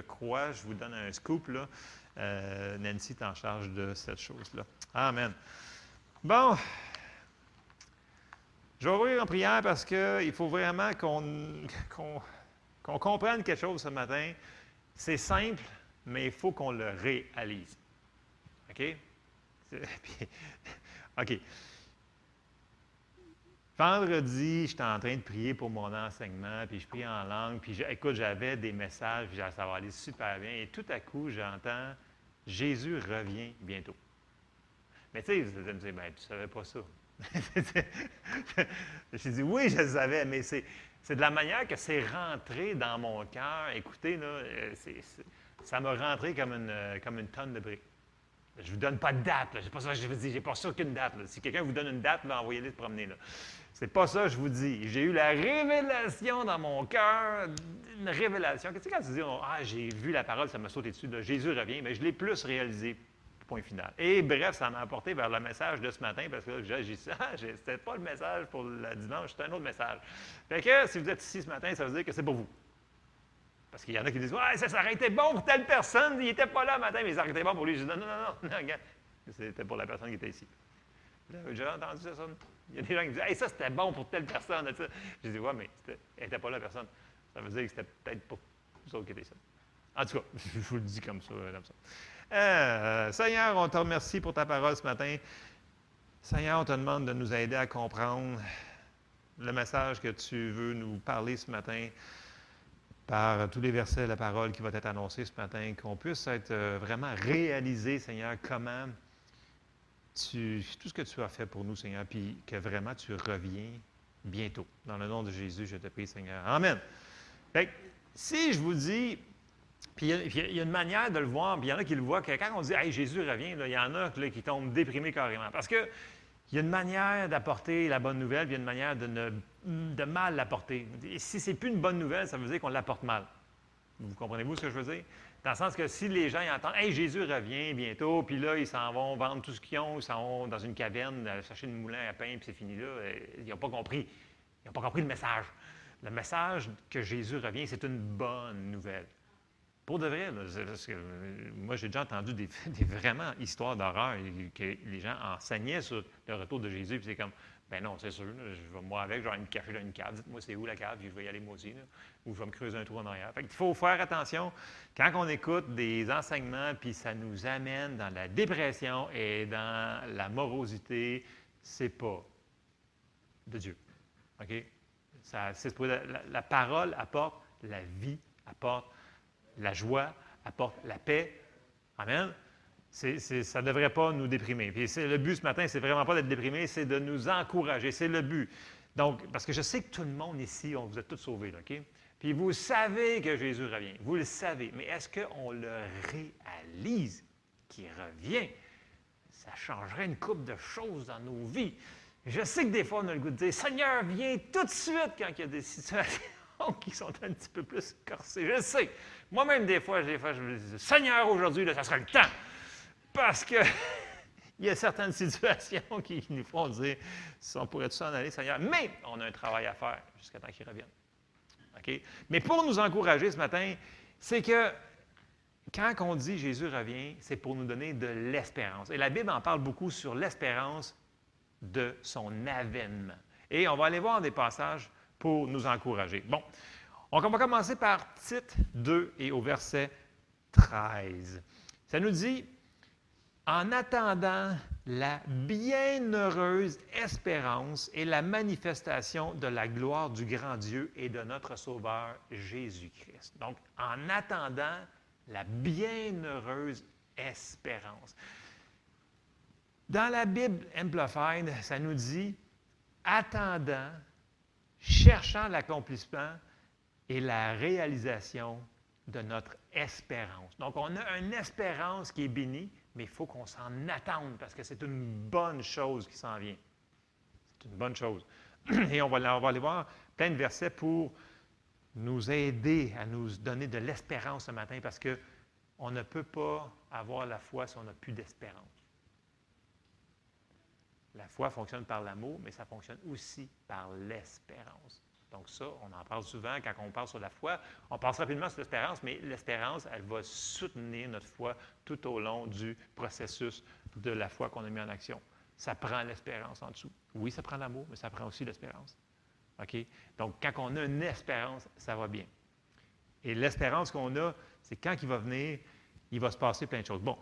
je crois. Je vous donne un scoop, là. Euh, Nancy est en charge de cette chose-là. Amen. Bon. Je vais ouvrir en prière parce qu'il faut vraiment qu'on qu'on comprenne quelque chose ce matin. C'est simple, mais il faut qu'on le réalise. OK? OK. Vendredi, j'étais en train de prier pour mon enseignement, puis je prie en langue, puis écoute, j'avais des messages, puis ça va aller super bien, et tout à coup, j'entends Jésus revient bientôt. Mais tu sais, vous allez me dire, ben, tu ne savais pas ça. J'ai dit, oui, je le savais, mais c'est, de la manière que c'est rentré dans mon cœur. Écoutez, là, euh, ça m'a rentré comme une, euh, comme une tonne de briques. Je ne vous donne pas de date. Je vous dis. J'ai pas ça qu'une date. Si quelqu'un vous donne une date, envoyez-les se promener. C'est pas ça que je vous dis. J'ai eu la révélation dans mon cœur, une révélation. Qu'est-ce que quand tu dis, ah, j'ai vu la parole, ça m'a sauté dessus, Jésus revient, mais je l'ai plus réalisé. Point final. Et bref, ça m'a apporté vers le message de ce matin parce que dit, ah, c'était pas le message pour le dimanche, c'était un autre message. Fait que si vous êtes ici ce matin, ça veut dire que c'est pour vous. Parce qu'il y en a qui disent Ouais, ça, ça aurait été bon pour telle personne, il n'était pas là le matin, mais ça aurait été bon pour lui. Je dis Non, non, non, non, regarde. C'était pour la personne qui était ici. J'ai entendu ça, Il y a des gens qui disent Hey, ça, c'était bon pour telle personne. Je dis Ouais, mais elle n'était pas là, personne. Ça veut dire que c'était peut-être pas vous autres qui étaient ça. En tout cas, je vous le dis comme ça. Comme ça. Euh, Seigneur, on te remercie pour ta parole ce matin. Seigneur, on te demande de nous aider à comprendre le message que tu veux nous parler ce matin par tous les versets de la parole qui va être annoncée ce matin, qu'on puisse être euh, vraiment réalisé, Seigneur, comment tu, tout ce que tu as fait pour nous, Seigneur, puis que vraiment tu reviens bientôt. Dans le nom de Jésus, je te prie, Seigneur. Amen. si je vous dis, puis il y, a une manière de le voir, puis il y en a qui le voient, que quand on dit Hey, Jésus revient, il y en a qui tombent déprimés carrément. Parce que il y a une manière d'apporter la bonne nouvelle, puis il y a une manière de, ne, de mal l'apporter. Si ce n'est plus une bonne nouvelle, ça veut dire qu'on l'apporte mal. Vous comprenez-vous ce que je veux dire? Dans le sens que si les gens entendent Hey, Jésus revient bientôt, puis là, ils s'en vont vendre tout ce qu'ils ont, ils s'en vont dans une caverne, chercher une moulin à pain, puis c'est fini là, euh, ils n'ont pas compris. Ils n'ont pas compris le message. Le message que Jésus revient, c'est une bonne nouvelle. Pour de vrai, euh, moi j'ai déjà entendu des, vraiment histoires d'horreur que les gens enseignaient sur le retour de Jésus, puis c'est comme, ben non, c'est sûr, je vais, moi avec, vais me cacher dans une cave, dites-moi c'est où la cave, puis je vais y aller moi aussi, ou je vais me creuser un trou en arrière. Fait Il faut faire attention quand on écoute des enseignements, puis ça nous amène dans la dépression et dans la morosité, c'est pas de Dieu. OK? La, la parole apporte la vie, apporte la joie apporte la paix. Amen. ça ne devrait pas nous déprimer. Puis le but ce matin, c'est vraiment pas d'être déprimé, c'est de nous encourager. C'est le but. Donc, parce que je sais que tout le monde ici, on vous êtes tous sauvés, OK? Puis vous savez que Jésus revient. Vous le savez. Mais est-ce qu'on le réalise qu'il revient? Ça changerait une coupe de choses dans nos vies. Je sais que des fois, on a le goût de dire Seigneur, viens tout de suite quand il y a des situations qui sont un petit peu plus corsées. Je sais. Moi-même, des fois, des fois, je me dis, Seigneur, aujourd'hui, ça sera le temps. Parce que il y a certaines situations qui nous font dire, on pourrait s'en aller, Seigneur? Mais on a un travail à faire jusqu'à temps qu'il revienne. OK? Mais pour nous encourager ce matin, c'est que quand on dit Jésus revient, c'est pour nous donner de l'espérance. Et la Bible en parle beaucoup sur l'espérance de son avènement. Et on va aller voir des passages pour nous encourager. Bon, on va commencer par Tite 2 et au verset 13. Ça nous dit En attendant la bienheureuse espérance et la manifestation de la gloire du grand Dieu et de notre Sauveur Jésus-Christ. Donc, en attendant la bienheureuse espérance. Dans la Bible Amplified, ça nous dit attendant, cherchant l'accomplissement et la réalisation de notre espérance. Donc, on a une espérance qui est bénie, mais il faut qu'on s'en attende parce que c'est une bonne chose qui s'en vient. C'est une bonne chose. Et on va, on va aller voir plein de versets pour nous aider à nous donner de l'espérance ce matin parce qu'on ne peut pas avoir la foi si on n'a plus d'espérance. La foi fonctionne par l'amour, mais ça fonctionne aussi par l'espérance. Donc ça, on en parle souvent quand on parle sur la foi. On passe rapidement sur l'espérance, mais l'espérance, elle va soutenir notre foi tout au long du processus de la foi qu'on a mis en action. Ça prend l'espérance en dessous. Oui, ça prend l'amour, mais ça prend aussi l'espérance. OK? Donc, quand on a une espérance, ça va bien. Et l'espérance qu'on a, c'est quand il va venir, il va se passer plein de choses. Bon,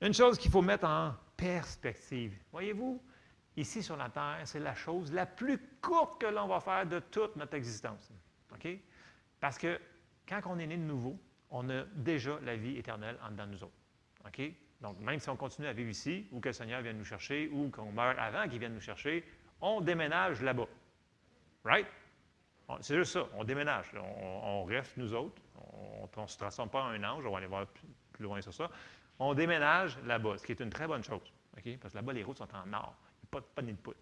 une chose qu'il faut mettre en perspective. Voyez-vous, ici sur la terre, c'est la chose la plus courte que l'on va faire de toute notre existence. OK? Parce que quand on est né de nouveau, on a déjà la vie éternelle en dedans de nous autres. OK? Donc, même si on continue à vivre ici, ou que le Seigneur vienne nous chercher, ou qu'on meurt avant qu'il vienne nous chercher, on déménage là-bas. Right? C'est juste ça, on déménage. On, reste, nous autres. On ne se transforme pas en un ange, on va aller voir plus, loin sur ça. On déménage là-bas, ce qui est une très bonne chose. OK? Parce que là-bas, les routes sont en or pas, de de poule.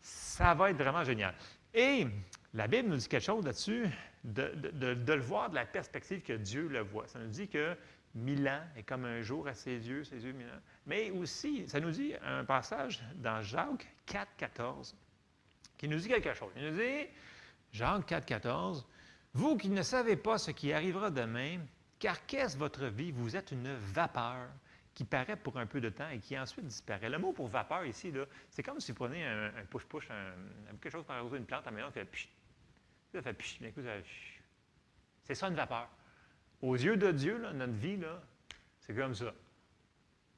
Ça va être vraiment génial. Et la Bible nous dit quelque chose là-dessus, de, le voir de la perspective que Dieu le voit. Ça nous dit que mille ans est comme un jour à ses yeux, ses yeux mille ans. Mais aussi, ça nous dit un passage dans Jacques 4, 14, qui nous dit quelque chose. Il nous dit, Jacques 4, 14, Vous qui ne savez pas ce qui arrivera demain, car qu'est-ce votre vie? Vous êtes une vapeur qui paraît pour un peu de temps et qui ensuite disparaît. Le mot pour vapeur ici, c'est comme si vous prenez un push-push, quelque chose pour arroser une plante la maison, qui fait pchit. Ça fait pchit, C'est ça une vapeur. Aux yeux de Dieu, notre vie, c'est comme ça.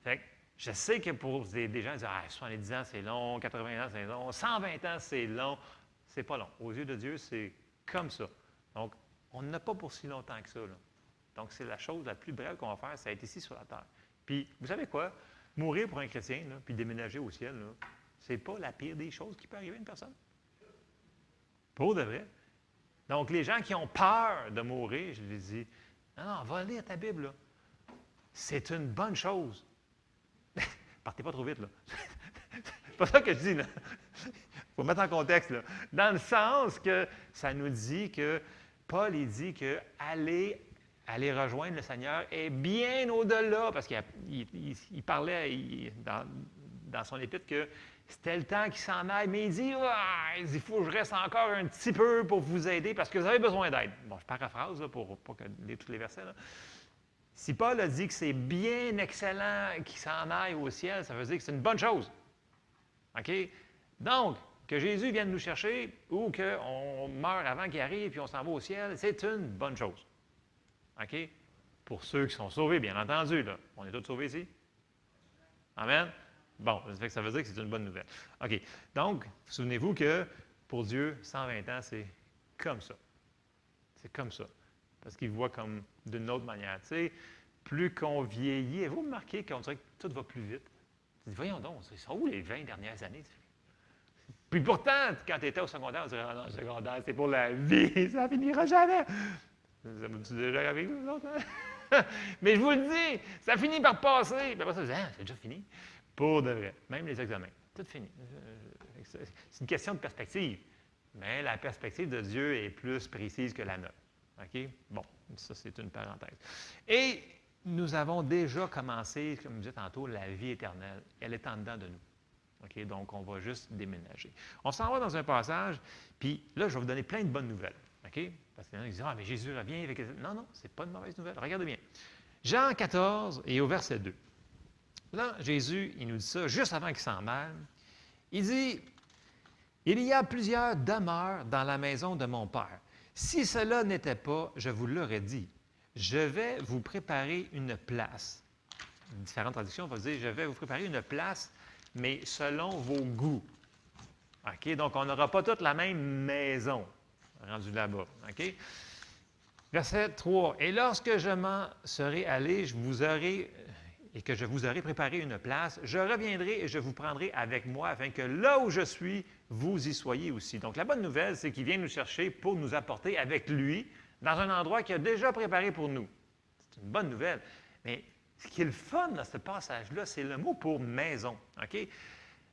Fait je sais que pour des, gens, ils disent ah, 70 ans, c'est long, 80 ans, c'est long, 120 ans, c'est long. C'est pas long. Aux yeux de Dieu, c'est comme ça. Donc, on n'a pas pour si longtemps que ça. Donc, c'est la chose la plus brève qu'on va faire, ça être ici sur la terre. Puis, vous savez quoi? Mourir pour un chrétien, puis déménager au ciel, ce n'est pas la pire des choses qui peut arriver à une personne. Pour de vrai. Donc, les gens qui ont peur de mourir, je les dis, non, non, va lire ta Bible, C'est une bonne chose. Partez pas trop vite, là. C'est pas ça que je dis, là. Il faut mettre en contexte, là. Dans le sens que ça nous dit que Paul, il dit que allez aller rejoindre le Seigneur est bien au-delà, parce qu'il parlait dans, son épître que c'était le temps qu'il s'en aille, mais il dit, il faut que je reste encore un petit peu pour vous aider parce que vous avez besoin d'aide. Bon, je paraphrase là, pour pas lire tous les versets. Si Paul a dit que c'est bien excellent qu'il s'en aille au ciel, ça veut dire que c'est une bonne chose. OK? Donc, que Jésus vienne nous chercher ou qu'on meure avant qu'il arrive et on s'en va au ciel, c'est une bonne chose. OK? Pour ceux qui sont sauvés, bien entendu. On est tous sauvés ici? Amen? Bon, ça veut dire que c'est une bonne nouvelle. OK. Donc, souvenez-vous que pour Dieu, 120 ans, c'est comme ça. C'est comme ça. Parce qu'il voit comme d'une autre manière. Plus qu'on vieillit, vous remarquez qu'on dirait que tout va plus vite. Tu voyons donc, c'est ça où les 20 dernières années? Puis pourtant, quand tu étais au secondaire, on dirait, ah non, secondaire, c'est pour la vie, ça finira jamais. Vous déjà avec nous, autres? Hein? Mais je vous le dis, ça finit par passer. Puis après ça, ah, c'est déjà fini. Pour de vrai. Même les examens. Tout fini. C'est une question de perspective. Mais la perspective de Dieu est plus précise que la nôtre. OK? Bon, ça, c'est une parenthèse. Et nous avons déjà commencé, comme je disais tantôt, la vie éternelle. Elle est en dedans de nous. OK? Donc, on va juste déménager. On s'en va dans un passage, puis là, je vais vous donner plein de bonnes nouvelles. OK? Parce qu'il y en a qui disent Ah, mais Jésus revient avec. Non, non, ce n'est pas une mauvaise nouvelle. Regardez bien. Jean 14 et au verset 2. Là, Jésus, il nous dit ça juste avant qu'il s'en mêle. Il dit Il y a plusieurs demeures dans la maison de mon Père. Si cela n'était pas, je vous l'aurais dit. Je vais vous préparer une place. Différentes traductions vont dire Je vais vous préparer une place, mais selon vos goûts. OK? Donc, on n'aura pas toute la même maison rendu là-bas. Verset 3. Et lorsque je m'en serai allé, je vous aurai et que je vous aurai préparé une place, je reviendrai et je vous prendrai avec moi afin que là où je suis, vous y soyez aussi. Donc la bonne nouvelle, c'est qu'il vient nous chercher pour nous apporter avec lui dans un endroit qu'il a déjà préparé pour nous. C'est une bonne nouvelle. Mais ce qui est le fun dans ce passage-là, c'est le mot pour maison. OK?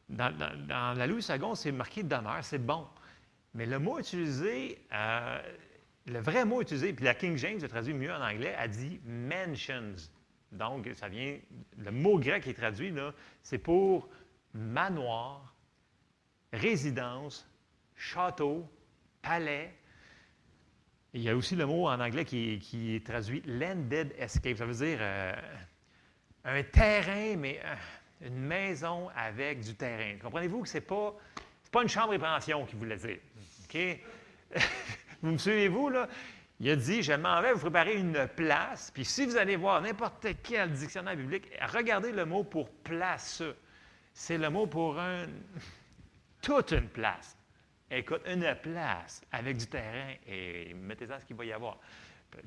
Dans, la Louis II, c'est marqué demeure, c'est bon. Mais le mot utilisé, euh, le vrai mot utilisé, puis la King James le traduit mieux en anglais, a dit mansions. Donc, ça vient, le mot grec qui est traduit, c'est pour manoir, résidence, château, palais. Il y a aussi le mot en anglais qui, est traduit landed escape. Ça veut dire euh, un terrain, mais euh, une maison avec du terrain. Comprenez-vous que ce n'est pas, pas une chambre et pension qu'il voulait dire. Vous me suivez-vous, là? Il a dit, je m'en vais vous préparer une place, puis si vous allez voir n'importe quel dictionnaire biblique, regardez le mot pour place. C'est le mot pour un, toute une place. Écoute, une place avec du terrain et mettez-en ce qu'il va y avoir.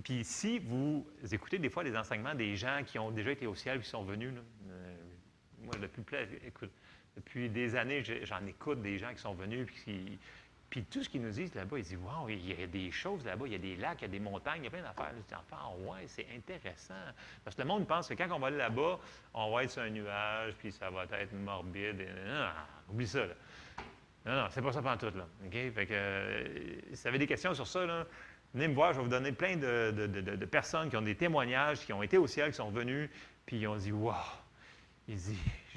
Puis si vous écoutez des fois les enseignements des gens qui ont déjà été au ciel qui sont venus, euh, moi, depuis, depuis des années, j'en écoute des gens qui sont venus puis qui, puis tout ce qu'ils nous disent là-bas, ils disent Waouh, il y a des choses là-bas, il y a des lacs, il y a des montagnes, il y a plein d'affaires. Je dis Enfin, ouais, c'est intéressant. Parce que le monde pense que quand on va là-bas, on va être sur un nuage, puis ça va être morbide. Non, oublie ça. Là. Non, non, c'est pas ça pendant tout. Là. Fait que, euh, si vous avez des questions sur ça, venez me voir, je vais vous donner plein de, de, personnes qui ont des témoignages, qui ont été au ciel, qui sont venus, puis ils ont dit Waouh, il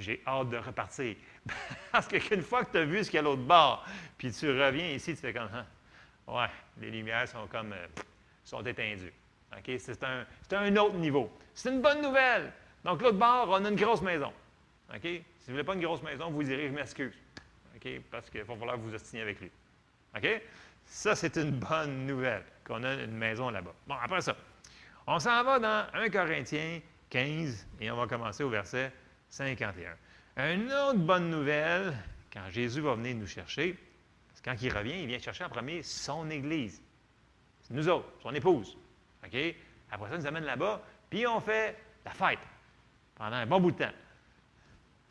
J'ai hâte de repartir. Parce qu'une fois que tu as vu ce qu'il y a à l'autre bord, puis tu reviens ici, tu fais comme, hein, ouais, les lumières sont comme, euh, sont éteindues. C'est un, un, autre niveau. C'est une bonne nouvelle. Donc, l'autre bord, on a une grosse maison. OK? Si vous voulez pas une grosse maison, vous direz, je m'excuse. OK? Parce qu'il va falloir vous ostiniez avec lui. OK? Ça, c'est une bonne nouvelle, qu'on a une maison là-bas. Bon, après ça, on s'en va dans 1 Corinthiens 15 et on va commencer au verset 51. Une autre bonne nouvelle, quand Jésus va venir nous chercher, parce que quand il revient, il vient chercher en premier son Église. Nous autres, son épouse. Après ça, il nous amène là-bas, puis on fait la fête pendant un bon bout de temps.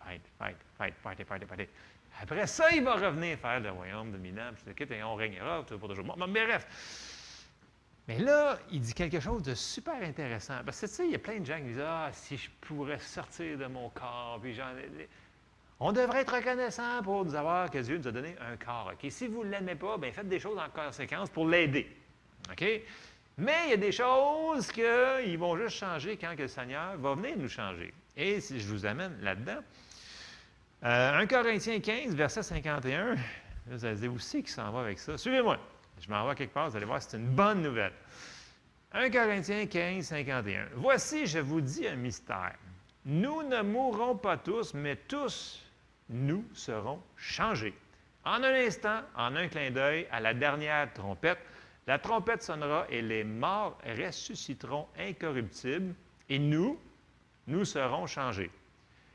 Fête, fête, fête, fête, fête, fête. Après ça, il va revenir faire le royaume dominant, puis et on régnera pour toujours. Mais bref. Mais là, il dit quelque chose de super intéressant. Parce que, tu sais, il y a plein de gens qui disent Ah, si je pourrais sortir de mon corps, puis j'en On devrait être reconnaissant pour nous avoir que Dieu nous a donné un corps. OK? Si vous ne l'aimez pas, bien, faites des choses en conséquence pour l'aider. OK? Mais il y a des choses qui vont juste changer quand le Seigneur va venir nous changer. Et si je vous amène là-dedans, 1 euh, Corinthiens 15, verset 51, vous allez dire aussi qui s'en va avec ça? Suivez-moi. Je m'en vais quelque part, vous allez voir, c'est une bonne nouvelle. 1 Corinthiens 15, 51. Voici, je vous dis un mystère. Nous ne mourrons pas tous, mais tous, nous serons changés. En un instant, en un clin d'œil, à la dernière trompette, la trompette sonnera et les morts ressusciteront incorruptibles, et nous, nous serons changés.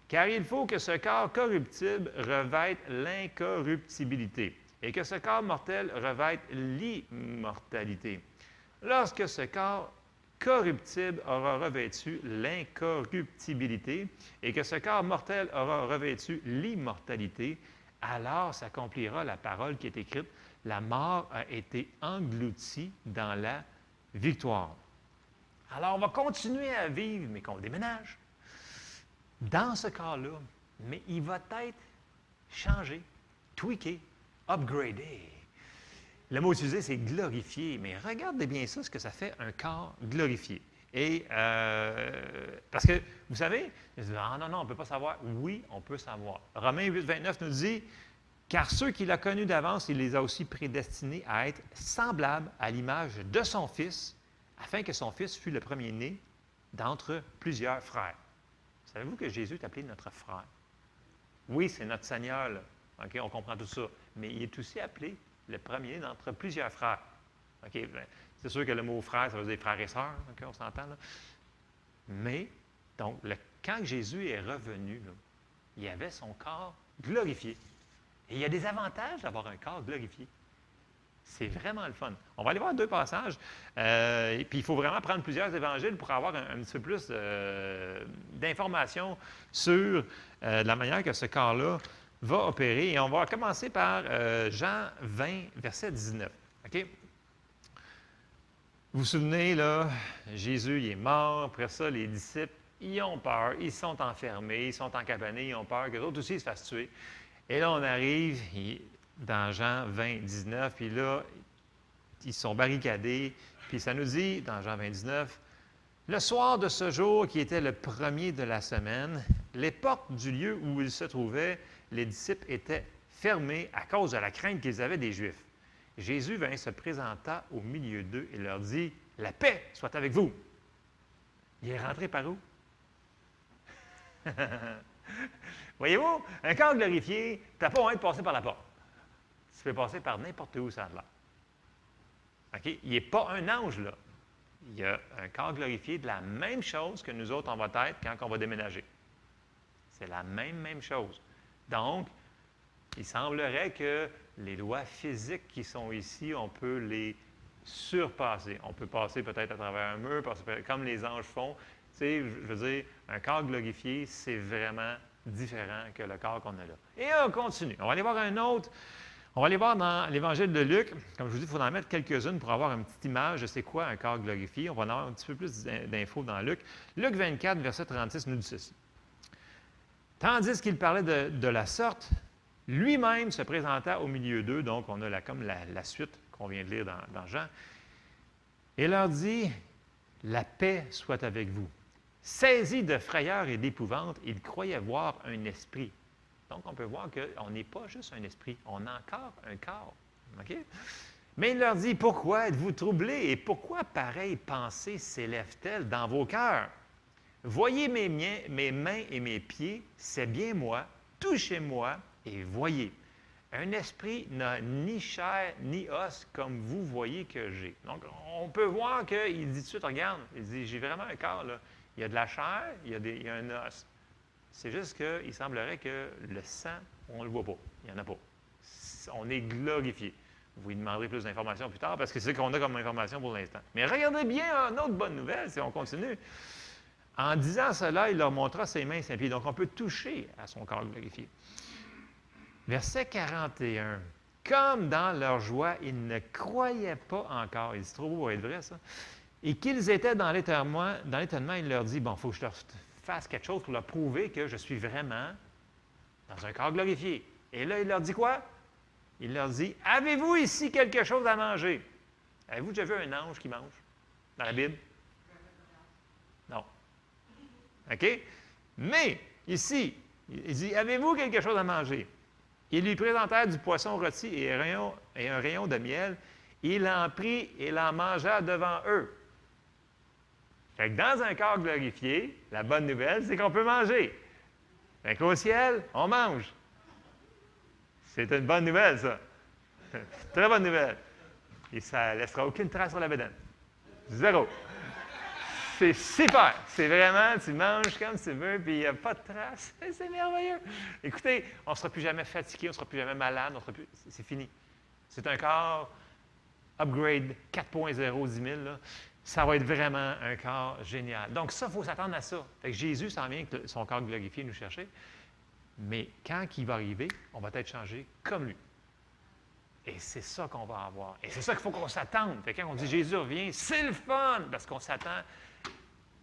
Car il faut que ce corps corruptible revête l'incorruptibilité et que ce corps mortel revête l'immortalité. Lorsque ce corps corruptible aura revêtu l'incorruptibilité et que ce corps mortel aura revêtu l'immortalité, alors s'accomplira la parole qui est écrite, la mort a été engloutie dans la victoire. Alors on va continuer à vivre, mais qu'on déménage dans ce corps-là, mais il va être changé, tweaké, upgradé. Le mot utilisé, c'est glorifié, mais regardez bien ça, ce que ça fait un corps glorifié. Euh, parce que, vous savez, ah non, non, on ne peut pas savoir. Oui, on peut savoir. Romains 8, 29 nous dit Car ceux qu'il a connus d'avance, il les a aussi prédestinés à être semblables à l'image de son Fils, afin que son Fils fût le premier-né d'entre plusieurs frères. Savez-vous que Jésus est appelé notre frère? Oui, c'est notre Seigneur, on comprend tout ça. Mais il est aussi appelé le premier d'entre plusieurs frères. Ben, c'est sûr que le mot frère, ça veut dire frère et sœur, on s'entend. Mais, donc, quand Jésus est revenu, il avait son corps glorifié. Et il y a des avantages d'avoir un corps glorifié. C'est vraiment le fun. On va aller voir deux passages. Euh, puis, il faut vraiment prendre plusieurs évangiles pour avoir un, petit peu plus euh, d'informations sur euh, la manière que ce corps-là va opérer. Et on va commencer par Jean 20, verset 19. OK? Vous vous souvenez, là, Jésus, il est mort. Après ça, les disciples, ils ont peur. Ils sont enfermés, ils sont encabanés, ils ont peur que d'autres aussi se fassent tuer. Et là, on arrive, dans Jean 20, 19, puis là, ils sont barricadés, puis ça nous dit, dans Jean 20, 19, le soir de ce jour qui était le premier de la semaine, les portes du lieu où ils se trouvaient, les disciples étaient fermées à cause de la crainte qu'ils avaient des Juifs. Jésus vint se présenta au milieu d'eux et leur dit La paix soit avec vous. Il est rentré par où? Voyez-vous, un corps glorifié, tu n'as pas envie de passer par la porte. Tu peux passer par n'importe où ça a OK? Il n'est pas un ange, là. Il y a un corps glorifié de la même chose que nous autres, on va être quand on va déménager. C'est la même, même chose. Donc, il semblerait que les lois physiques qui sont ici, on peut les surpasser. On peut passer peut-être à travers un mur, comme les anges font. Tu sais, je veux dire, un corps glorifié, c'est vraiment différent que le corps qu'on a là. Et on continue. On va aller voir un autre. On va aller voir dans l'Évangile de Luc. Comme je vous dis, il faut en mettre quelques-unes pour avoir une petite image de c'est quoi un corps glorifié. On va en avoir un petit peu plus d'infos dans Luc. Luc 24, verset 36 nous dit ceci. Tandis qu'il parlait de, la sorte, lui-même se présenta au milieu d'eux, donc on a comme la, suite qu'on vient de lire dans, dans Jean, et leur dit, La paix soit avec vous. Saisi de frayeur et d'épouvante, il croyait voir un esprit. Donc, on peut voir qu'on n'est pas juste un esprit, on a encore un corps. Mais il leur dit, pourquoi êtes-vous troublés et pourquoi pareille pensée s'élève-t-elle dans vos cœurs? Voyez mes, mes mains et mes pieds, c'est bien moi, touchez-moi et voyez. Un esprit n'a ni chair ni os comme vous voyez que j'ai. Donc, on peut voir qu'il dit tout de suite, regarde, il dit, j'ai vraiment un corps, là. Il y a de la chair, il y a, des, un os. C'est juste qu'il semblerait que le sang, on ne le voit pas. Il n'y en a pas. On est glorifié. Vous lui demanderez plus d'informations plus tard parce que c'est ce qu'on a comme information pour l'instant. Mais regardez bien une autre bonne nouvelle si on continue. En disant cela, il leur montra ses mains et ses pieds. Donc, on peut toucher à son corps glorifié. Verset 41. Comme dans leur joie, ils ne croyaient pas encore. Il se trouve pour être vrai, ça et qu'ils étaient dans l'étonnement, dans l'étonnement, il leur dit, bon, il faut que je leur fasse quelque chose pour leur prouver que je suis vraiment dans un corps glorifié. Et là, il leur dit quoi? Il leur dit, avez-vous ici quelque chose à manger? Avez-vous déjà vu un ange qui mange dans la Bible? Mais, ici, il dit, avez-vous quelque chose à manger? Ils lui présentèrent du poisson rôti et un rayon, et un rayon de miel. Il en prit et l'en mangea devant eux. Fait que dans un corps glorifié, la bonne nouvelle, c'est qu'on peut manger. Fait qu'au ciel, on mange. C'est une bonne nouvelle, ça. Très bonne nouvelle. Et ça ne laissera aucune trace sur la bédaine. Zéro. C'est super. C'est vraiment, tu manges comme tu veux, puis il n'y a pas de trace. C'est merveilleux. Écoutez, on ne sera plus jamais fatigué, on ne sera plus jamais malade, plus... c'est fini. C'est un corps upgrade 4.0, 10 000. Là ça va être vraiment un corps génial. Donc, ça, il faut s'attendre à ça. Fait que Jésus s'en vient avec son corps glorifié nous chercher. Mais quand il va arriver, on va être changé comme lui. Et c'est ça qu'on va avoir. Et c'est ça qu'il faut qu'on s'attende. Quand on dit Jésus revient, c'est le fun, parce qu'on s'attend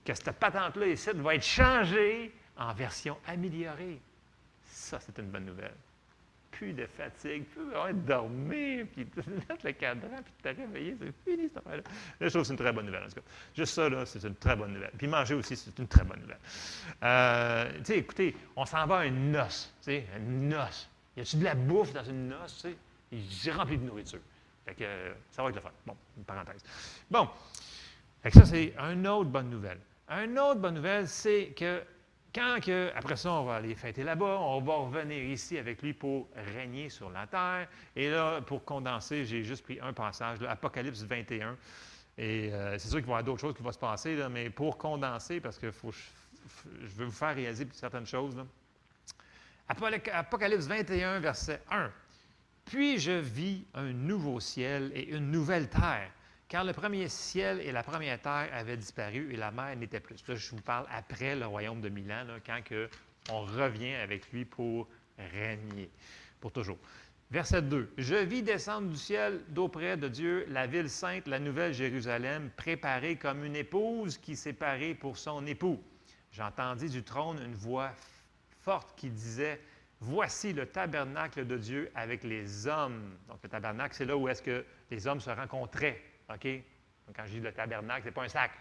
que cette patente-là ici va être changée en version améliorée. Ça, c'est une bonne nouvelle plus de fatigue, plus de dormir, puis mettre le cadran, puis te réveiller, c'est fini cette affaire-là. je trouve que c'est une très bonne nouvelle, en tout cas. Juste ça, là, c'est une très bonne nouvelle. Puis manger aussi, c'est une très bonne nouvelle. Euh, tu sais, écoutez, on s'en va à une noce, tu sais, une noce. Y a-tu de la bouffe dans une noce, tu sais? J'ai rempli de nourriture. Fait que ça va être le fun. Bon, une parenthèse. Bon. Fait que ça, c'est une autre bonne nouvelle. Une autre bonne nouvelle, c'est que quand que, après ça, on va aller fêter là-bas, on va revenir ici avec lui pour régner sur la terre. Et là, pour condenser, j'ai juste pris un passage, Apocalypse 21. Et euh, c'est sûr qu'il va y avoir d'autres choses qui vont se passer, mais pour condenser, parce que faut, je veux vous faire réaliser certaines choses. Apocalypse 21, verset 1. Puis je vis un nouveau ciel et une nouvelle terre car le premier ciel et la première terre avaient disparu et la mer n'était plus. Là, je vous parle après le royaume de Milan, quand que on revient avec lui pour régner, pour toujours. Verset 2. Je vis descendre du ciel d'auprès de Dieu la ville sainte, la nouvelle Jérusalem, préparée comme une épouse qui s'est parée pour son époux. J'entendis du trône une voix forte qui disait Voici le tabernacle de Dieu avec les hommes. Donc, le tabernacle, c'est là où est-ce que les hommes se rencontraient. OK? Quand je dis le tabernacle, ce n'est pas un sac.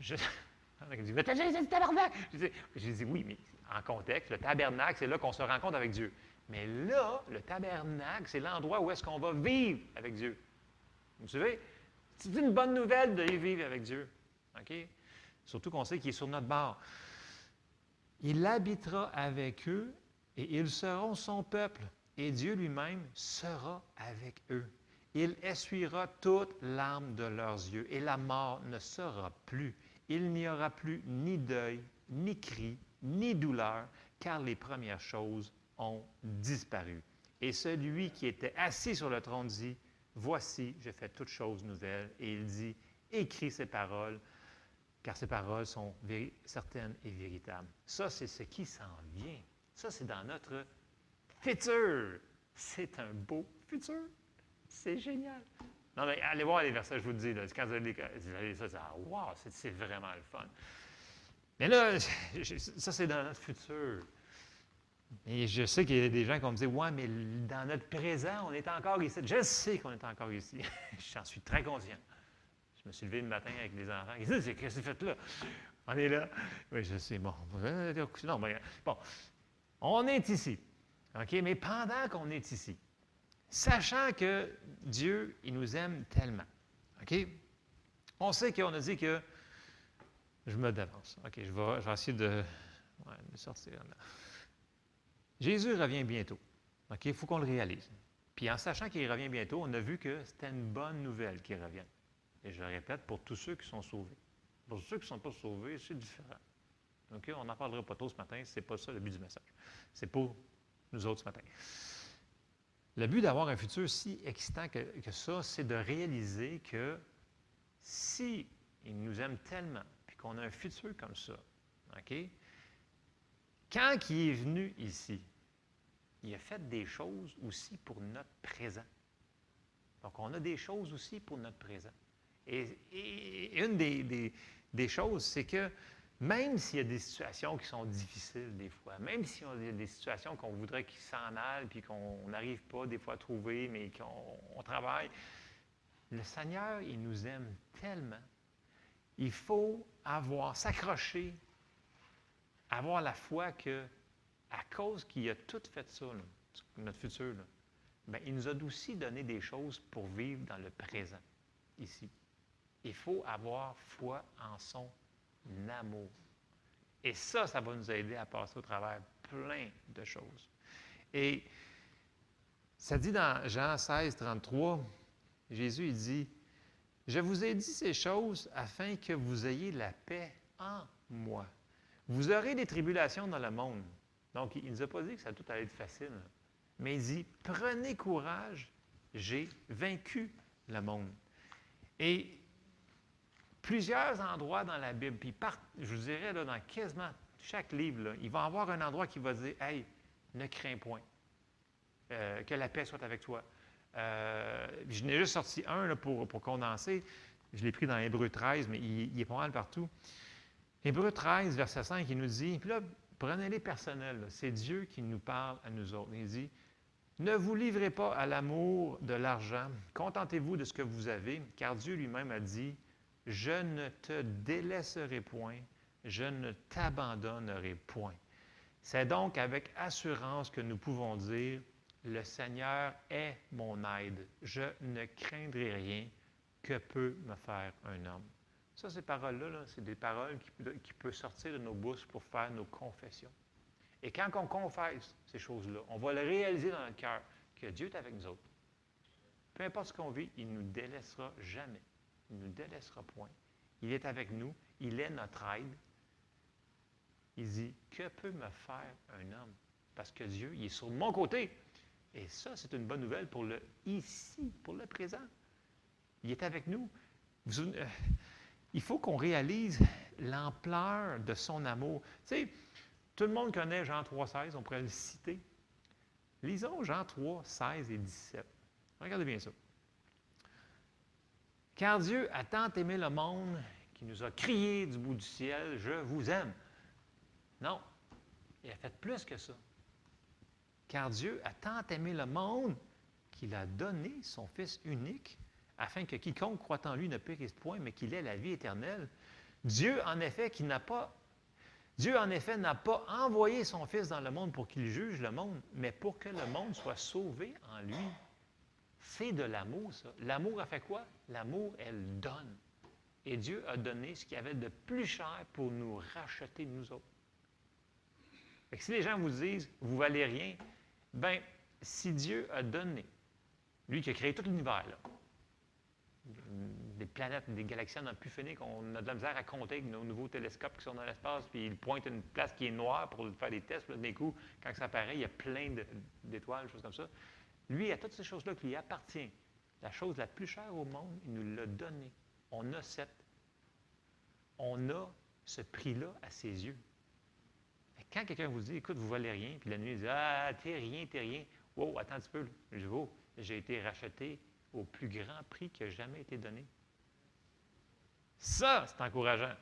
Je, dit, le tabernacle. Je dis, oui, mais en contexte, le tabernacle, c'est là qu'on se rencontre avec Dieu. Mais là, le tabernacle, c'est l'endroit où est-ce qu'on va vivre avec Dieu. Vous savez, c'est une bonne nouvelle de vivre avec Dieu. OK? Surtout qu'on sait qu'il est sur notre bord. Il habitera avec eux et ils seront son peuple. Et Dieu lui-même sera avec eux. Il essuiera toute larmes de leurs yeux et la mort ne sera plus. Il n'y aura plus ni deuil, ni cri, ni douleur, car les premières choses ont disparu. Et celui qui était assis sur le trône dit, Voici, je fais toutes choses nouvelles. Et il dit, Écris ces paroles, car ces paroles sont certaines et véritables. Ça, c'est ce qui s'en vient. Ça, c'est dans notre futur. C'est un beau futur. C'est génial. Non, mais allez voir les versets, je vous le dis. Quand vous allez, ça, c'est, wow, c'est vraiment le fun. Mais là, ça, c'est dans notre futur. Et je sais qu'il y a des gens qui vont me dire Ouais, mais dans notre présent, on est encore ici. Je sais qu'on est encore ici. J'en suis très conscient. Je me suis levé le matin avec les enfants. Ils disent Qu'est-ce que tu fais là? On est là. Oui, je sais. Bon, non, mais, bon. On est ici. OK? Mais pendant qu'on est ici, sachant que Dieu, il nous aime tellement. On sait qu'on a dit que je me dévance. OK, je vais, essayer de, de sortir. Jésus revient bientôt. OK, il faut qu'on le réalise. Puis en sachant qu'il revient bientôt, on a vu que c'était une bonne nouvelle qu'il revienne. Et je le répète, pour tous ceux qui sont sauvés. Pour ceux qui ne sont pas sauvés, c'est différent. On n'en parlera pas tôt ce matin, ce n'est pas ça le but du message. C'est pour nous autres ce matin. Le but d'avoir un futur si excitant que, ça, c'est de réaliser que si il nous aime tellement, puis qu'on a un futur comme ça, OK? Quand il est venu ici, il a fait des choses aussi pour notre présent. Donc, on a des choses aussi pour notre présent. Et, une des, choses, c'est que même s'il y a des situations qui sont difficiles des fois, même s'il y a des situations qu'on voudrait qu'ils s'en aillent, puis qu'on n'arrive pas des fois à trouver, mais qu'on travaille, le Seigneur, il nous aime tellement. Il faut avoir, s'accrocher avoir la foi que, à cause qu'il a tout fait ça, notre futur, bien, il nous a aussi donné des choses pour vivre dans le présent, ici. Il faut avoir foi en son amour. Et ça, ça va nous aider à passer au travers plein de choses. Et ça dit dans Jean 16, 33, Jésus il dit, Je vous ai dit ces choses afin que vous ayez la paix en moi. Vous aurez des tribulations dans le monde. Donc, il ne nous a pas dit que ça allait être facile. Mais il dit, prenez courage, j'ai vaincu le monde. Et plusieurs endroits dans la Bible, puis je vous dirais, là, dans quasiment chaque livre, il va y avoir un endroit qui va dire, hey, ne crains point, euh, que la paix soit avec toi. Euh, je n'ai juste sorti un pour, pour condenser. Je l'ai pris dans Hébreu 13, mais il, il est pas mal partout. Hébreu 13, verset 5, il nous dit, puis là, prenez-les personnels, c'est Dieu qui nous parle à nous autres. Il dit, ne vous livrez pas à l'amour de l'argent, contentez-vous de ce que vous avez, car Dieu lui-même a dit, je ne te délaisserai point, je ne t'abandonnerai point. C'est donc avec assurance que nous pouvons dire, le Seigneur est mon aide, je ne craindrai rien, que peut me faire un homme? Ça, ces paroles-là, c'est des paroles qui, peuvent sortir de nos bouches pour faire nos confessions. Et quand on confesse ces choses-là, on va le réaliser dans notre cœur que Dieu est avec nous autres. Peu importe ce qu'on vit, il ne nous délaissera jamais. Il ne nous délaissera point. Il est avec nous. Il est notre aide. Il dit, que peut me faire un homme? Parce que Dieu, il est sur mon côté. Et ça, c'est une bonne nouvelle pour le ici, pour le présent. Il est avec nous. Euh, il faut qu'on réalise l'ampleur de son amour. Tu sais, tout le monde connaît Jean 3, 16, on pourrait le citer. Lisons Jean 3, 16 et 17. Regardez bien ça. Car Dieu a tant aimé le monde qu'il nous a crié du bout du ciel, je vous aime. Non, il a fait plus que ça. Car Dieu a tant aimé le monde qu'il a donné son Fils unique afin que quiconque croit en lui ne périsse point, mais qu'il ait la vie éternelle. Dieu, en effet, qui n'a pas Dieu, en effet, n'a pas envoyé son Fils dans le monde pour qu'il juge le monde, mais pour que le monde soit sauvé en lui. C'est de l'amour, ça. L'amour a fait quoi? L'amour, elle donne. Et Dieu a donné ce qu'il y avait de plus cher pour nous racheter nous autres. si les gens vous disent, vous valez rien, ben, si Dieu a donné, lui qui a créé tout l'univers, des planètes, des galaxies, on n'a plus fini, qu'on a de la misère à compter avec nos nouveaux télescopes qui sont dans l'espace, puis ils pointent une place qui est noire pour faire des tests, puis d'un coup, quand ça apparaît, il y a plein d'étoiles, choses comme ça. Lui, à toutes ces choses-là qui lui appartiennent, la chose la plus chère au monde, il nous l'a donnée. On a cette, on a ce prix-là à ses yeux. quand quelqu'un vous dit, écoute, vous valez rien, puis la nuit, il dit, ah, t'es rien, t'es rien. Wow, attends un petit peu. Je dis, j'ai été racheté au plus grand prix qui a jamais été donné. Ça, c'est encourageant.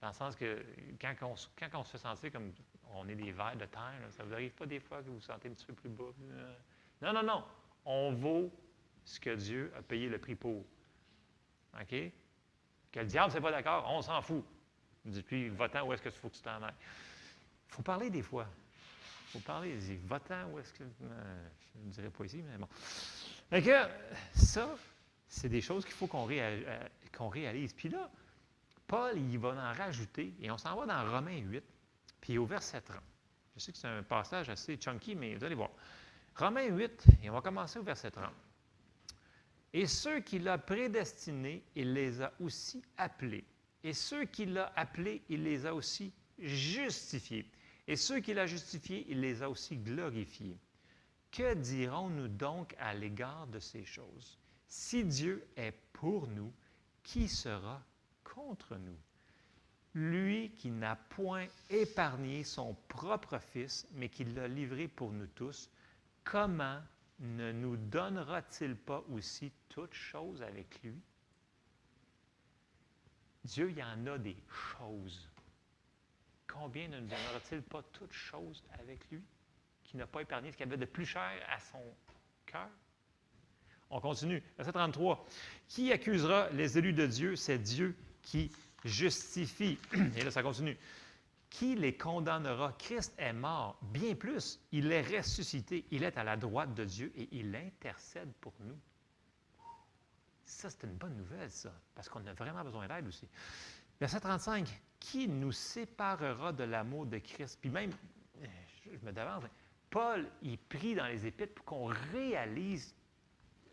Dans le sens que quand on, se sentir comme on est des vers de terre, ça ne vous arrive pas des fois que vous vous sentez un petit peu plus bas. Non, non, non. On vaut ce que Dieu a payé le prix pour. OK? Que le diable, c'est pas d'accord, on s'en fout. Depuis, va-t'en, où est-ce que faut que tu t'en ailles? Il faut parler des fois. Il faut parler. Il va-t'en, où est-ce que. Euh, je ne dirais pas ici, mais bon. Que, ça, c'est des choses qu'il faut qu'on euh, réalise. Puis là, Paul, il va en rajouter, et on s'en va dans Romains 8, puis au verset 30. Je sais que c'est un passage assez chunky, mais vous allez voir. Romains 8, et on va commencer au verset 30. Et ceux qu'il a prédestinés, il les a aussi appelés. Et ceux qu'il a appelés, il les a aussi justifiés. Et ceux qu'il a justifiés, il les a aussi glorifiés. Que dirons-nous donc à l'égard de ces choses? Si Dieu est pour nous, qui sera contre nous? Lui qui n'a point épargné son propre Fils, mais qui l'a livré pour nous tous, comment ne nous donnera-t-il pas aussi toutes choses avec lui? Dieu, il y en a des choses. Combien ne nous donnera-t-il pas toutes choses avec lui? qui n'a pas épargné ce qu'il avait de plus cher à son cœur? On continue. Verset 33. Qui accusera les élus de Dieu? C'est Dieu qui justifie. Et là, ça continue. Qui les condamnera? Christ est mort. Bien plus, il est ressuscité. Il est à la droite de Dieu et il intercède pour nous. Ça, c'est une bonne nouvelle, ça, parce qu'on a vraiment besoin d'aide aussi. Verset 35. Qui nous séparera de l'amour de Christ? Puis même, je me demande, Paul, il prie dans les Épîtres pour qu'on réalise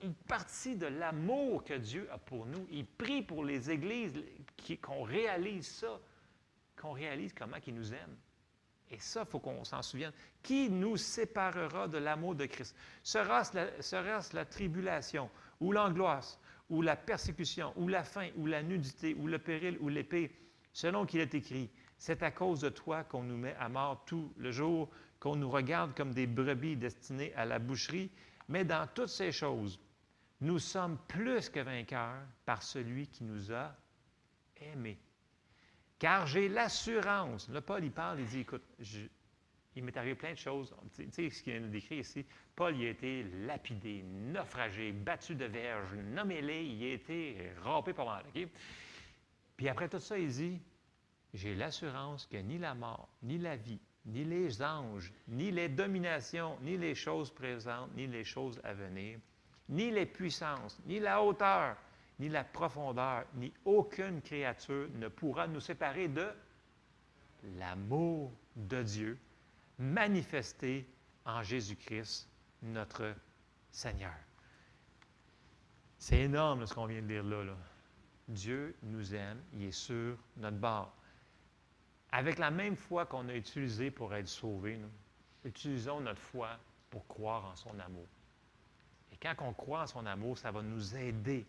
une partie de l'amour que Dieu a pour nous. Il prie pour les églises qu'on réalise ça, qu'on réalise comment il nous aime. Et ça, il faut qu'on s'en souvienne. Qui nous séparera de l'amour de Christ? Sera-ce la, tribulation, ou l'angoisse, ou la persécution, ou la faim, ou la nudité, ou le péril, ou l'épée? Selon qu'il est écrit, c'est à cause de toi qu'on nous met à mort tout le jour, qu'on nous regarde comme des brebis destinées à la boucherie, mais dans toutes ces choses, nous sommes plus que vainqueurs par celui qui nous a aimés. Car j'ai l'assurance, là, Paul, il parle, il dit, écoute, il m'est arrivé plein de choses. Tu sais ce qu'il nous décrit ici? Paul, il a été lapidé, naufragé, battu de verge, nommé-les, il a été râpé par mal. Puis après tout ça, il dit, j'ai l'assurance que ni la mort, ni la vie, ni les anges, ni les dominations, ni les choses présentes, ni les choses à venir, ni les puissances, ni la hauteur, ni la profondeur, ni aucune créature ne pourra nous séparer de l'amour de Dieu manifesté en Jésus-Christ, notre Seigneur. C'est énorme ce qu'on vient de dire là, là. Dieu nous aime, il est sur notre bord. Avec la même foi qu'on a utilisée pour être sauvés, utilisons notre foi pour croire en son amour. Et quand on croit en son amour, ça va nous aider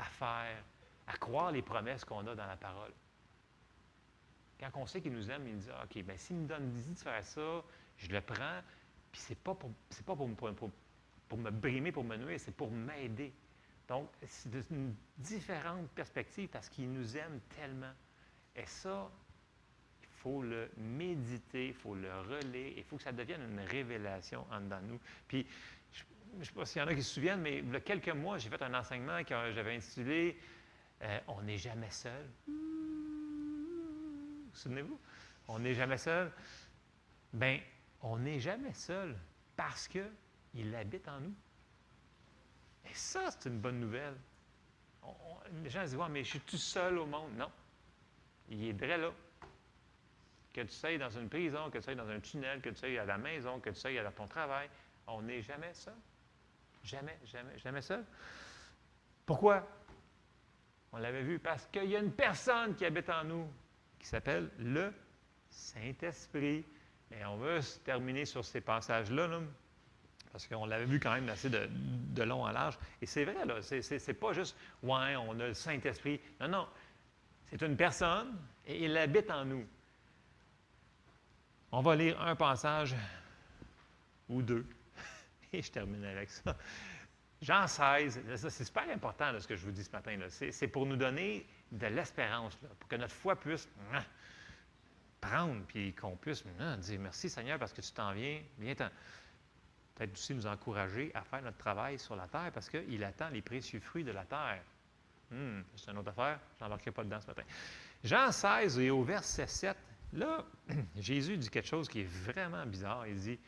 à faire, à croire les promesses qu'on a dans la parole. Quand on sait qu'il nous aime, il nous dit OK, bien, s'il me donne l'idée de faire ça, je le prends, puis ce n'est pas, pour, pas pour, pour, pour, me brimer, pour me nuire, c'est pour m'aider. Donc, c'est une différente perspective parce qu'il nous aime tellement. Et ça, faut le méditer, il faut le relayer, il faut que ça devienne une révélation en nous. Puis, je ne sais pas s'il y en a qui se souviennent, mais il y a quelques mois, j'ai fait un enseignement que j'avais intitulé euh, On n'est jamais seul. Vous souvenez-vous? On n'est jamais seul. Bien, on n'est jamais seul parce qu'il habite en nous. Et ça, c'est une bonne nouvelle. les gens se disent, mais je suis tout seul au monde. Non. Il est vrai là. Que tu sois dans une prison, que tu sois dans un tunnel, que tu sois à la maison, que tu sois à ton travail, on n'est jamais seul. Jamais, jamais, jamais seul. Pourquoi? On l'avait vu parce qu'il y a une personne qui habite en nous qui s'appelle le Saint-Esprit. Et on veut se terminer sur ces passages-là, parce qu'on l'avait vu quand même assez de, long en large. Et c'est vrai, là, c'est pas juste, ouais, on a le Saint-Esprit. Non, non. C'est une personne et il habite en nous. On va lire un passage ou deux. Et je termine avec ça. Jean 16, c'est super important ce que je vous dis ce matin. C'est pour nous donner de l'espérance, pour que notre foi puisse hein, prendre, puis qu'on puisse hein, dire merci Seigneur parce que tu t'en viens. Viens Peut-être aussi nous encourager à faire notre travail sur la terre parce qu'il attend les précieux fruits de la terre. Hmm, c'est une autre affaire, je n'embarquerai pas dedans ce matin. Jean 16 et au verset 7, là, Jésus dit quelque chose qui est vraiment bizarre. Il dit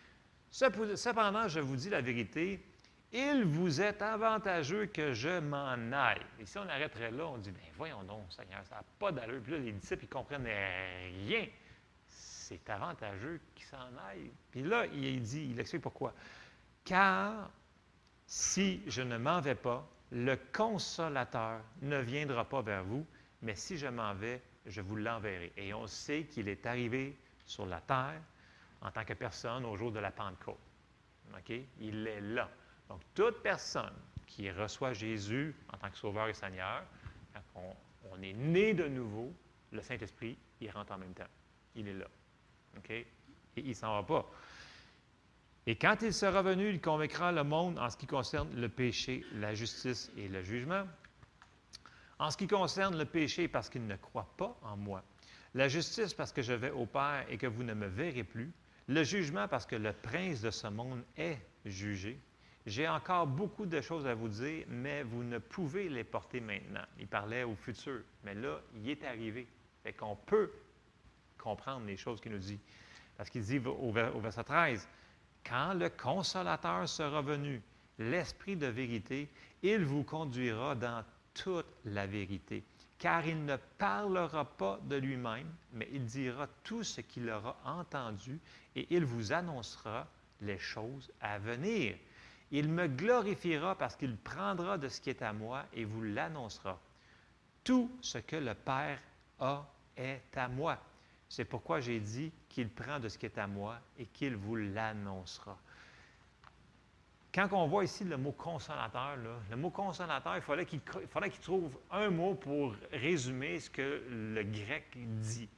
Cependant, je vous dis la vérité, il vous est avantageux que je m'en aille. Et si on arrêterait là, on dit, bien voyons donc, Seigneur, ça n'a pas d'allure. Puis là, les disciples, ils ne comprennent rien. C'est avantageux qu'il s'en aille. Puis là, il dit, il explique pourquoi. Car si je ne m'en vais pas, le consolateur ne viendra pas vers vous, mais si je m'en vais, je vous l'enverrai. Et on sait qu'il est arrivé sur la terre en tant que personne au jour de la Pentecôte. OK? Il est là. Donc, toute personne qui reçoit Jésus en tant que Sauveur et Seigneur, quand on, est né de nouveau, le Saint-Esprit, il rentre en même temps. Il est là. OK? Et il ne s'en va pas. Et quand il sera venu, il convaincra le monde en ce qui concerne le péché, la justice et le jugement. En ce qui concerne le péché, parce qu'il ne croit pas en moi. La justice, parce que je vais au Père et que vous ne me verrez plus. Le jugement, parce que le prince de ce monde est jugé. J'ai encore beaucoup de choses à vous dire, mais vous ne pouvez les porter maintenant. Il parlait au futur, mais là, il est arrivé. Fait qu'on peut comprendre les choses qu'il nous dit. Parce qu'il dit au, verset 13, Quand le consolateur sera venu, l'Esprit de vérité, il vous conduira dans toute la vérité. Car il ne parlera pas de lui-même, mais il dira tout ce qu'il aura entendu et il vous annoncera les choses à venir. Il me glorifiera parce qu'il prendra de ce qui est à moi et vous l'annoncera. Tout ce que le Père a est à moi. C'est pourquoi j'ai dit qu'il prend de ce qui est à moi et qu'il vous l'annoncera. Quand on voit ici le mot consolateur, le mot consolateur, il fallait qu'il trouve un mot pour résumer ce que le grec dit.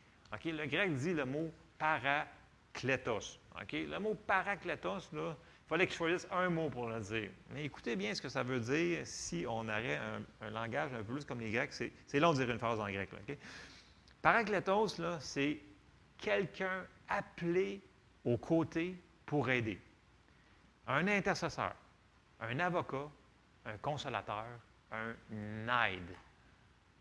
Le grec dit le mot parakletos. Le mot parakletos, là, il fallait qu'il choisisse un mot pour le dire. Mais écoutez bien ce que ça veut dire si on aurait un, langage un peu plus comme les Grecs. C'est long de dire une phrase en grec. Là, Paraclétos, là, c'est quelqu'un appelé aux côtés pour aider. Un intercesseur, un avocat, un consolateur, un aide.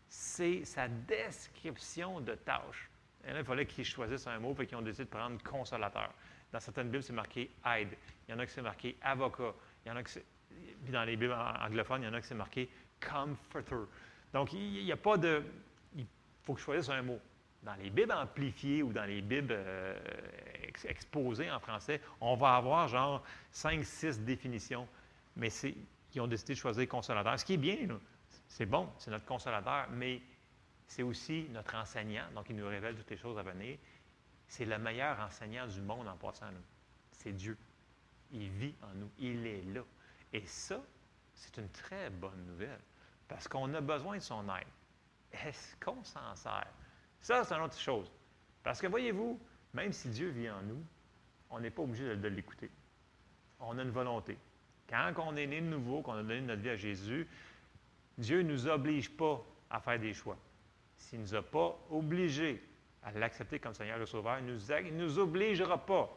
C'est sa description de tâche. Et là, il fallait qu'ils choisissent un mot, et qu'ils ont décidé de prendre consolateur. Dans certaines Bibles, c'est marqué aide. Il y en a qui c'est marqué avocat. Il y en a qui Puis dans les Bibles anglophones, il y en a qui c'est marqué comforter. Donc, il n'y a pas de. Il faut que je choisisse un mot. Dans les Bibles amplifiées ou dans les Bibles euh, exposées en français, on va avoir genre 5, 6 définitions. Mais ils ont décidé de choisir consolateur. Ce qui est bien, c'est bon, c'est notre consolateur, mais c'est aussi notre enseignant. Donc, il nous révèle toutes les choses à venir. C'est le meilleur enseignant du monde en passant. C'est Dieu. Il vit en nous. Il est là. Et ça, c'est une très bonne nouvelle parce qu'on a besoin de son aide. Est-ce qu'on s'en sert? Ça, c'est une autre chose. Parce que voyez-vous, même si Dieu vit en nous, on n'est pas obligé de, l'écouter. On a une volonté. Quand on est né de nouveau, qu'on a donné notre vie à Jésus, Dieu ne nous oblige pas à faire des choix. S'il ne nous a pas obligés à l'accepter comme Seigneur et Sauveur, il ne nous, obligera pas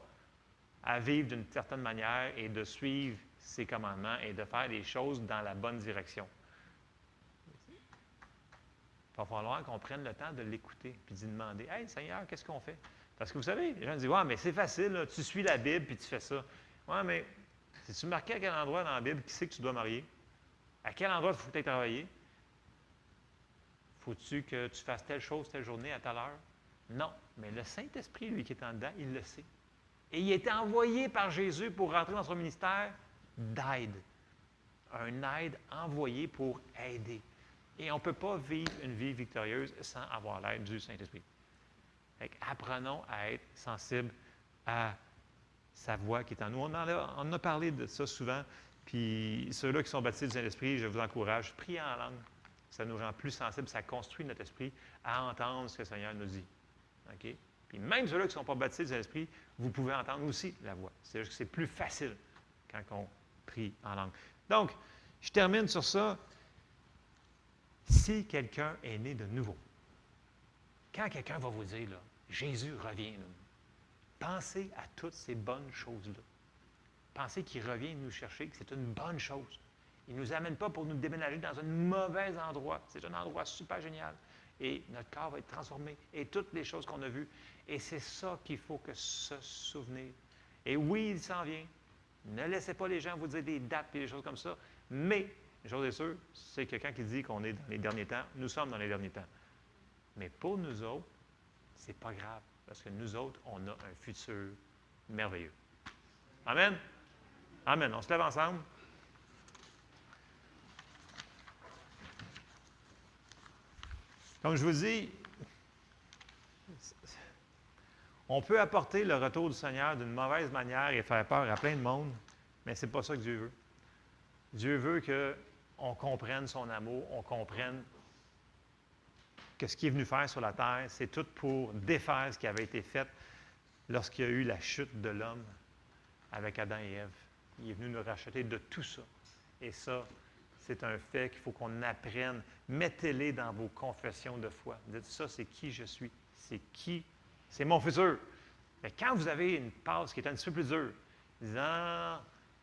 à vivre d'une certaine manière et de suivre ses commandements et de faire les choses dans la bonne direction. Il va falloir qu'on prenne le temps de l'écouter puis d'y demander Hey Seigneur, qu'est-ce qu'on fait Parce que vous savez, les gens disent Ouais, mais c'est facile, tu suis la Bible puis tu fais ça. Ouais, mais si tu marquais à quel endroit dans la Bible qui sait que tu dois marier? À quel endroit faut tu travailler? Faut-tu que tu fasses telle chose telle journée à telle heure? Non. Mais le Saint-Esprit, lui, qui est en dedans, il le sait. Et il est envoyé par Jésus pour rentrer dans son ministère d'aide. Un aide envoyé pour aider. Et on ne peut pas vivre une vie victorieuse sans avoir l'aide du Saint-Esprit. Apprenons à être sensibles à sa voix qui est en nous. On, en a, parlé de ça souvent. Puis ceux-là qui sont baptisés du Saint-Esprit, je vous encourage, priez en langue. Ça nous rend plus sensibles, ça construit notre esprit à entendre ce que le Seigneur nous dit. OK? Puis même ceux-là qui ne sont pas baptisés du Saint-Esprit, vous pouvez entendre aussi la voix. C'est juste que c'est plus facile quand on prie en langue. Donc, je termine sur ça. Si quelqu'un est né de nouveau, quand quelqu'un va vous dire, Jésus revient, pensez à toutes ces bonnes choses-là. Pensez qu'il revient nous chercher, que c'est une bonne chose. Il ne nous amène pas pour nous déménager dans un mauvais endroit. C'est un endroit super génial. Et notre corps va être transformé. Et toutes les choses qu'on a vues. Et c'est ça qu'il faut que se souvenir. Et oui, il s'en vient. Ne laissez pas les gens vous dire des dates et des choses comme ça. Mais, une chose est sûre, c'est quelqu'un qui dit qu'on est dans les derniers temps. Nous sommes dans les derniers temps. Mais pour nous autres, ce n'est pas grave, parce que nous autres, on a un futur merveilleux. Amen? Amen. On se lève ensemble. Comme je vous dis, on peut apporter le retour du Seigneur d'une mauvaise manière et faire peur à plein de monde, mais ce n'est pas ça que Dieu veut. Dieu veut qu'on comprenne son amour, on comprenne que ce qu'il est venu faire sur la terre, c'est tout pour défaire ce qui avait été fait lorsqu'il y a eu la chute de l'homme avec Adam et Ève. Il est venu nous racheter de tout ça. Et ça, c'est un fait qu'il faut qu'on apprenne. Mettez-les dans vos confessions de foi. Dites ça, c'est qui je suis. C'est qui? C'est mon futur. Mais quand vous avez une passe qui est un petit peu plus dure, disant,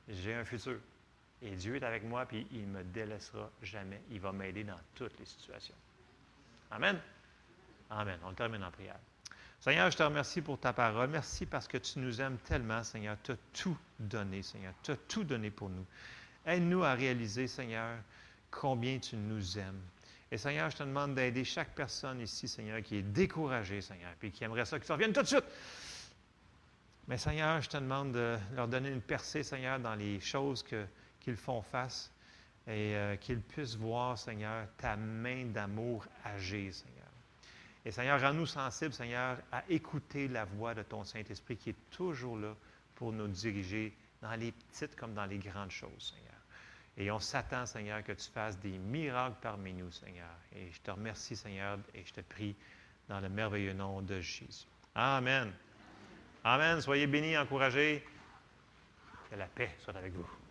j'ai un futur. Et Dieu est avec moi, puis il ne me délaissera jamais. Il va m'aider dans toutes les situations. Amen. Amen. On termine en prière. Seigneur, je te remercie pour ta parole. Merci parce que tu nous aimes tellement, Seigneur. Tu as tout donné, Seigneur. Tu as tout donné pour nous. Aide-nous à réaliser, Seigneur, combien tu nous aimes. Et Seigneur, je te demande d'aider chaque personne ici, Seigneur, qui est découragée, Seigneur, puis qui aimerait ça qu'ils reviennent tout de suite. Mais Seigneur, je te demande de leur donner une percée, Seigneur, dans les choses qu'ils font face et euh, qu'ils puissent voir, Seigneur, ta main d'amour agir, Seigneur. Et Seigneur, rends-nous sensibles, Seigneur, à écouter la voix de ton Saint-Esprit qui est toujours là pour nous diriger dans les petites comme dans les grandes choses, Seigneur. Et on s'attend, Seigneur, que tu fasses des miracles parmi nous, Seigneur. Et je te remercie, Seigneur, et je te prie dans le merveilleux nom de Jésus. Amen. Amen. Soyez bénis, encouragés. Que la paix soit avec vous.